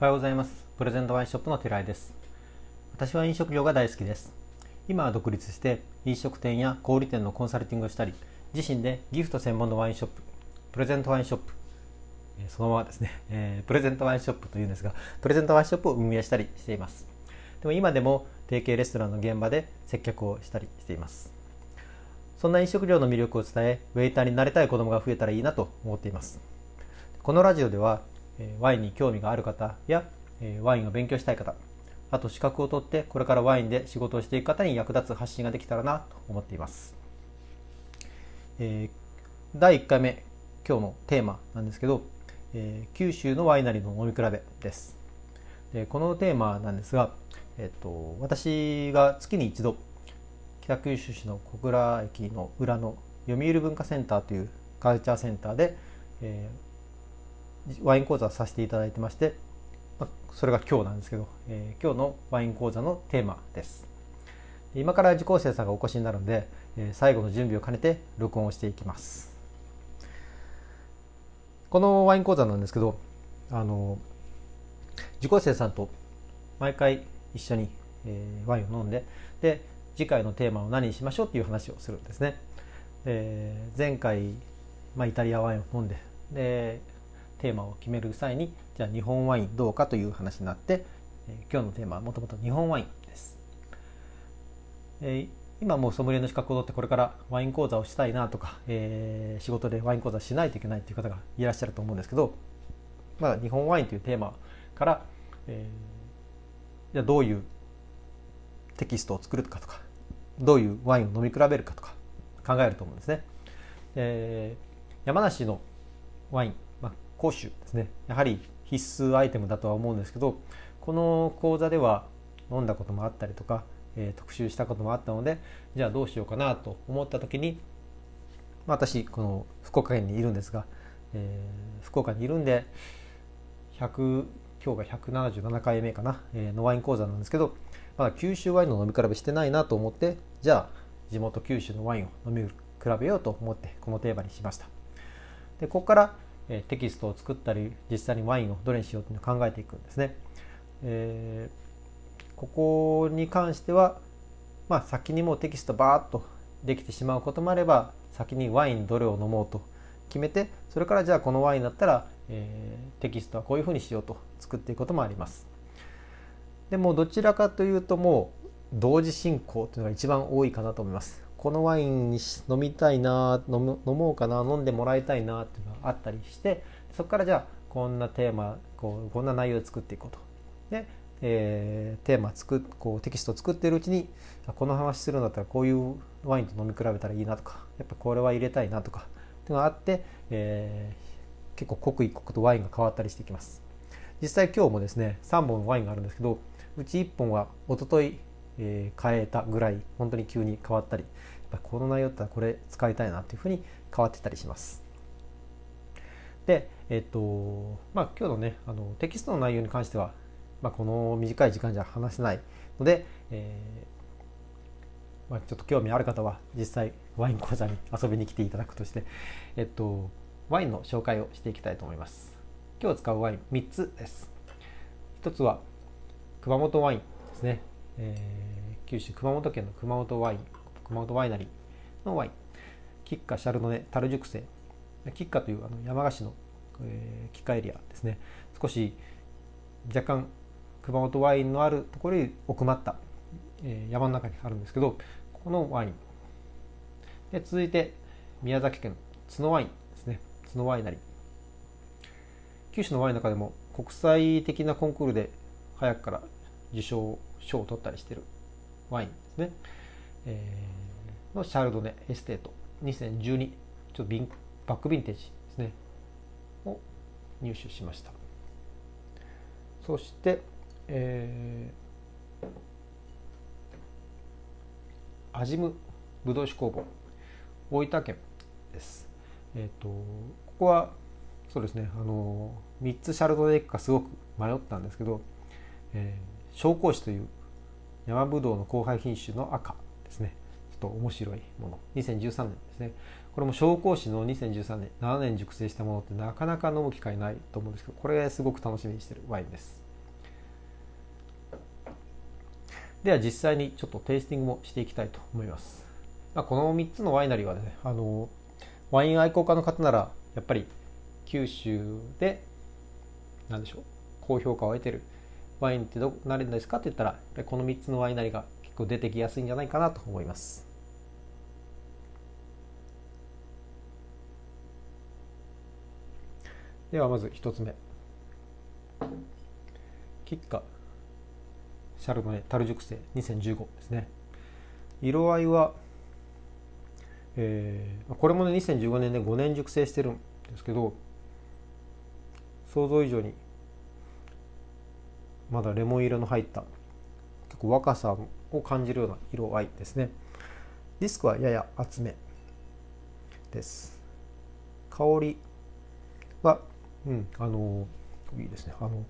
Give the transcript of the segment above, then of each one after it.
おはようございます。プレゼントワインショップの寺井です。私は飲食業が大好きです。今は独立して飲食店や小売店のコンサルティングをしたり、自身でギフト専門のワインショップ、プレゼントワインショップ、そのままですね、えー、プレゼントワインショップというんですが、プレゼントワインショップを運営したりしています。でも今でも提携レストランの現場で接客をしたりしています。そんな飲食業の魅力を伝え、ウェイターになりたい子供が増えたらいいなと思っています。このラジオでは、ワインに興味がある方やワインを勉強したい方、あと資格を取ってこれからワインで仕事をしていく方に役立つ発信ができたらなと思っています。えー、第1回目、今日のテーマなんですけど、えー、九州のワイナリーの飲み比べです。でこのテーマなんですが、えっと、私が月に一度北九州市の小倉駅の裏の読売文化センターというカルチャーセンターで、えー、ワイン講座させていただいてまして、ま、それが今日なんですけど、えー、今日のワイン講座のテーマです。今から受講生さんがお越しになるので、えー、最後の準備を兼ねて録音をしていきます。このワイン講座なんですけどあの受講生さんと毎回一緒に、えー、ワインを飲んでで次回のテーマを何にしましょうっていう話をするんですね。で前回、まあ、イタリアワインを飲んででテーマを決める際にじゃあ日本ワインどうかという話になって、えー、今日のテーマはもともと日本ワインです、えー、今もうソムリエの資格を取ってこれからワイン講座をしたいなとか、えー、仕事でワイン講座しないといけないという方がいらっしゃると思うんですけど、まあ、日本ワインというテーマから、えー、じゃあどういうテキストを作るかとかどういうワインを飲み比べるかとか考えると思うんですね。えー、山梨のワイン講習ですね。やはり必須アイテムだとは思うんですけどこの講座では飲んだこともあったりとか、えー、特集したこともあったのでじゃあどうしようかなと思った時にま私この福岡県にいるんですが、えー、福岡にいるんで100今日が177回目かな、えー、のワイン講座なんですけどまだ九州ワインの飲み比べしてないなと思ってじゃあ地元九州のワインを飲み比べようと思ってこのテーマにしました。でここからえテキストを作ったり実際にワインをどれにしようというのを考えていくんですね。えー、ここに関しては、まあ、先にもうテキストバーッとできてしまうこともあれば先にワインどれを飲もうと決めてそれからじゃあこのワインだったら、えー、テキストはこういうふうにしようと作っていくこともあります。でもどちらかというともう同時進行というのが一番多いかなと思います。このワインに飲みたいな飲もうかな飲んでもらいたいなっていうのがあったりしてそこからじゃあこんなテーマこうこんな内容で作っていこうと。でえー、テーマ作こうテキストを作っているうちにこの話するんだったらこういうワインと飲み比べたらいいなとかやっぱこれは入れたいなとかっていうのがあって、えー、結構刻一刻とワインが変わったりしていきます実際今日もですね3本ワインがあるんですけどうち1本は一昨日えー、変えたぐらい本当に急に変わったりやっぱこの内容だったらこれ使いたいなっていうふうに変わってたりします。で、えっ、とまあ、今日のねあのテキストの内容に関しては、まあ、この短い時間じゃ話せないので、えー、まあ、ちょっと興味ある方は実際ワイン講座に遊びに来ていただくとして、えっと、ワインの紹介をしていきたいと思います。今日使うワイン3つです。1つは熊本ワインですね。えー、九州熊本県の熊本ワイン熊本ワイナリーのワイン。吉川シャルドネ樽熟成。吉川というあの山鹿市の、えー、菊鹿エリアですね。少し若干熊本ワインのあるところに奥まった、えー、山の中にあるんですけどこのワイン。で続いて宮崎県都農ワインですね。都農ワイナリー。九州のワインの中でも国際的なコンクールで早くから受賞賞を取ったりしてるワインですね、えー、のシャルドネエステート。2012ちょっとビンバックヴィンテージですね。を入手しました。そして、えー、アジムブドウ酒工房。大分県です。えっ、ー、とここはそうですねあの3つシャルドネ行くかすごく迷ったんですけど、えー、紹興酒という山ぶどうの交配品種の赤ですね。ちょっと面白いもの。2013年ですね。これも紹興酒の2013年。7年熟成したものってなかなか飲む機会ないと思うんですけどこれすごく楽しみにしてるワインです。では実際にちょっとテイスティングもしていきたいと思います、まあ、この3つのワイナリーはねあのワイン愛好家の方ならやっぱり九州で何でしょう高評価を得てるワインってどなるんですかって言ったらこの3つのワイナリーが結構出てきやすいんじゃないかなと思います。ではまず1つ目。吉花シャルドネ樽熟成2015ですね。色合いは、えー、これもね2015年で5年熟成してるんですけど想像以上にまだレモン色の入った結構若さを感じるような色合いですね。ディスクはやや厚めです。香りはうんあのいいですね。あの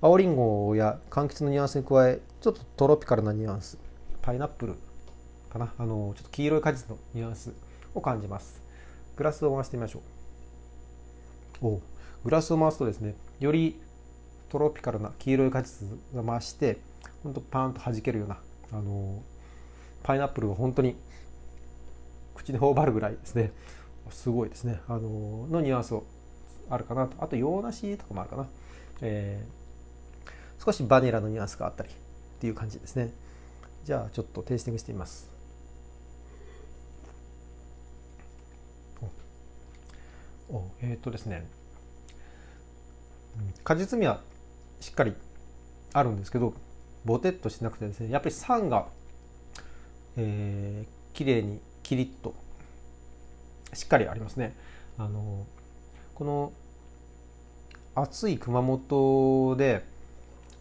青りんごや柑橘のニュアンスに加えちょっとトロピカルなニュアンスパイナップルかな。あのちょっと黄色い果実のニュアンスを感じます。グラスを回してみましょう。おグラスを回すとですねよりトロピカルな黄色い果実が増してほんとパーンと弾けるようなあのパイナップルが本当に口に頬張るぐらいですね。すごいですね。あののニュアンスをあるかなと。あと洋梨とかもあるかな、えー、少しバニラのニュアンスがあったりっていう感じですね。じゃあちょっとテイスティングしてみます。おえっ、とですね。果実味はしっかりあるんですけどボテッとしなくてですねやっぱり酸が、えー、綺麗にキリッとしっかりありますね。あのこの暑い熊本で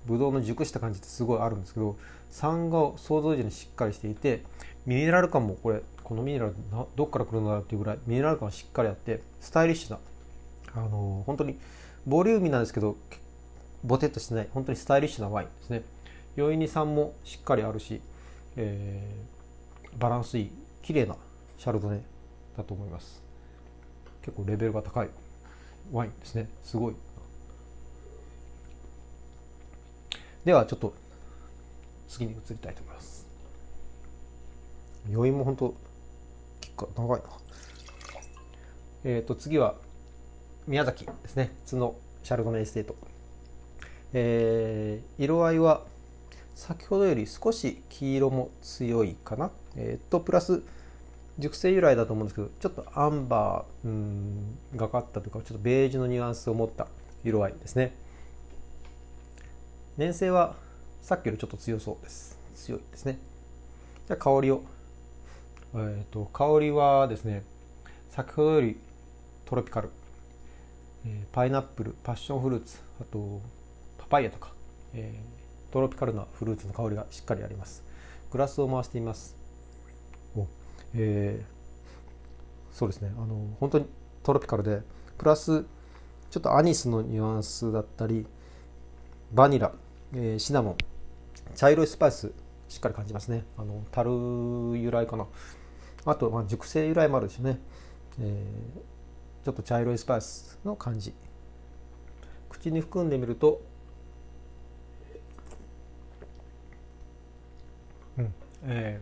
ブドウの熟した感じってすごいあるんですけど酸が想像以上にしっかりしていてミネラル感もこれこのミネラルどっから来るのだろうっていうぐらいミネラル感がしっかりあってスタイリッシュなあの本当にボリューミーなんですけど結ボテッとしてない。本当にスタイリッシュなワインですね。余韻に酸もしっかりあるし、えー、バランスいい綺麗なシャルドネだと思います。結構レベルが高いワインですね。すごい。ではちょっと次に移りたいと思います。余韻も本当結構長いな。えっ、ー、と次は宮崎ですね。角シャルドネエステート。えー、色合いは先ほどより少し黄色も強いかな。え、ー、とプラス熟成由来だと思うんですけどちょっとアンバーうんがかったというかちょっとベージュのニュアンスを持った色合いですね。粘性はさっきよりちょっと強そうです。強いですね。じゃあ香りを。えっ、ー、と香りはですね先ほどよりトロピカル、えー、パイナップルパッションフルーツあとパイヤとか、えー、トロピカルなフルーツの香りがしっかりあります。グラスを回してみます。えー、そうですね。あの本当にトロピカルでプラスちょっとアニスのニュアンスだったりバニラ、えー、シナモン茶色いスパイスしっかり感じますね。あの樽由来かな。あと、まあ、熟成由来もあるでしょうね、えー、ちょっと茶色いスパイスの感じ。口に含んでみるとうんえ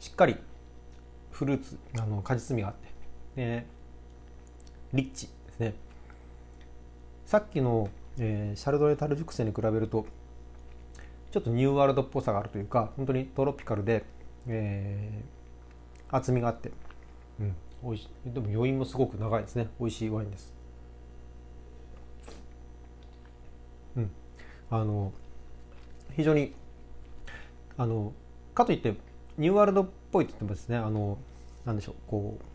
ー、しっかりフルーツあの果実味があって。でリッチですね。さっきの、えー、シャルドネタル熟成に比べるとちょっとニューワールドっぽさがあるというか本当にトロピカルで、えー、厚みがあって、うん、美味しい。でも余韻もすごく長いですね。美味しいワインです。うん。あの非常にあのかといってニューワールドっぽいって言ってもですねあのなんでしょうこう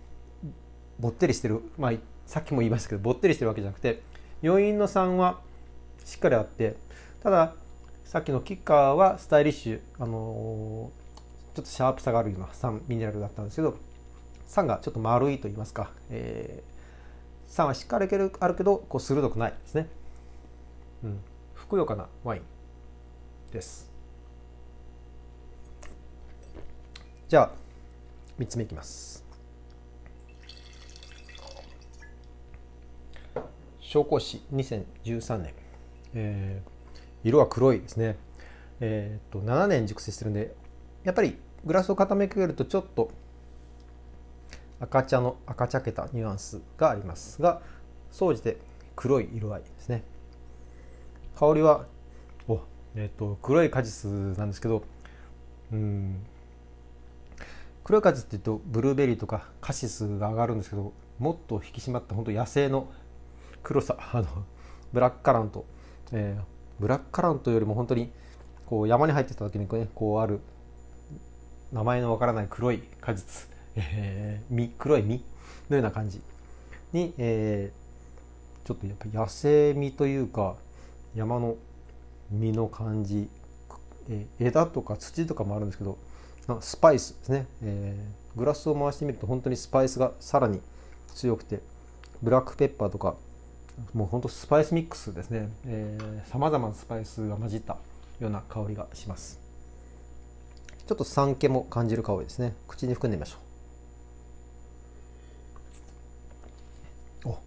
ぼってりしてる、まあ、さっきも言いましたけどぼってりしてるわけじゃなくて余韻の3はしっかりあってたださっきのキッカーはスタイリッシュ、あの、ちょっとシャープさがあるような酸ミネラルだったんですけど酸がちょっと丸いと言いますか、えー、酸はしっかりあるけどこう鋭くないですね、うん、ふくよかなワインです。じゃあ3つ目いきます。紹興酒2013年、えー、色は黒いですね、えー、と7年熟成してるんでやっぱりグラスを傾けるとちょっと赤茶の赤茶けたニュアンスがありますが総じて黒い色合いですね。香りはお、えーと、黒い果実なんですけどうん。黒い果実っていうとブルーベリーとかカシスが上がるんですけどもっと引き締まった本当野生の黒さあのブラックカラント、えー、ブラックカラントよりも本当にこう山に入ってた時にねこうある名前のわからない黒い果実、えー、実黒い実のような感じに、えー、ちょっとやっぱ野生実というか山の実の感じ、えー、枝とか土とかもあるんですけどスパイスですね、えー、グラスを回してみると本当にスパイスがさらに強くてブラックペッパーとかもう本当スパイスミックスですね。さまざまなスパイスが混じったような香りがします。ちょっと酸気も感じる香りですね。口に含んでみましょう。お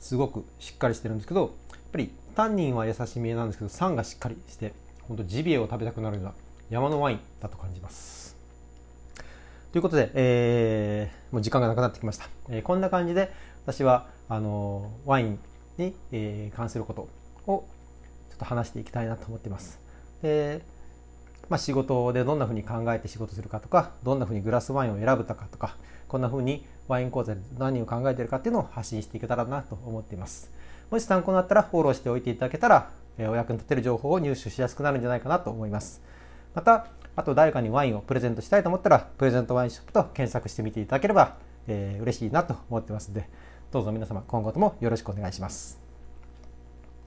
すごくしっかりしてるんですけどやっぱりタンニンは優しめなんですけど酸がしっかりして本当ジビエを食べたくなるような山のワインだと感じます。ということで、えー、もう時間がなくなってきました、えー、こんな感じで私はあのワインに、えー、関することをちょっと話していきたいなと思っています。でまあ、仕事でどんなふうに考えて仕事するかとかどんなふうにグラスワインを選ぶかとかこんなふうにワイン講座で何を考えているかっていうのを発信していけたらなと思っています。もし参考になったらフォローしておいていただけたらお役に立てる情報を入手しやすくなるんじゃないかなと思います。またあと誰かにワインをプレゼントしたいと思ったらプレゼントワインショップと検索してみていただければ、えー、嬉しいなと思ってますのでどうぞ皆様今後ともよろしくお願いします。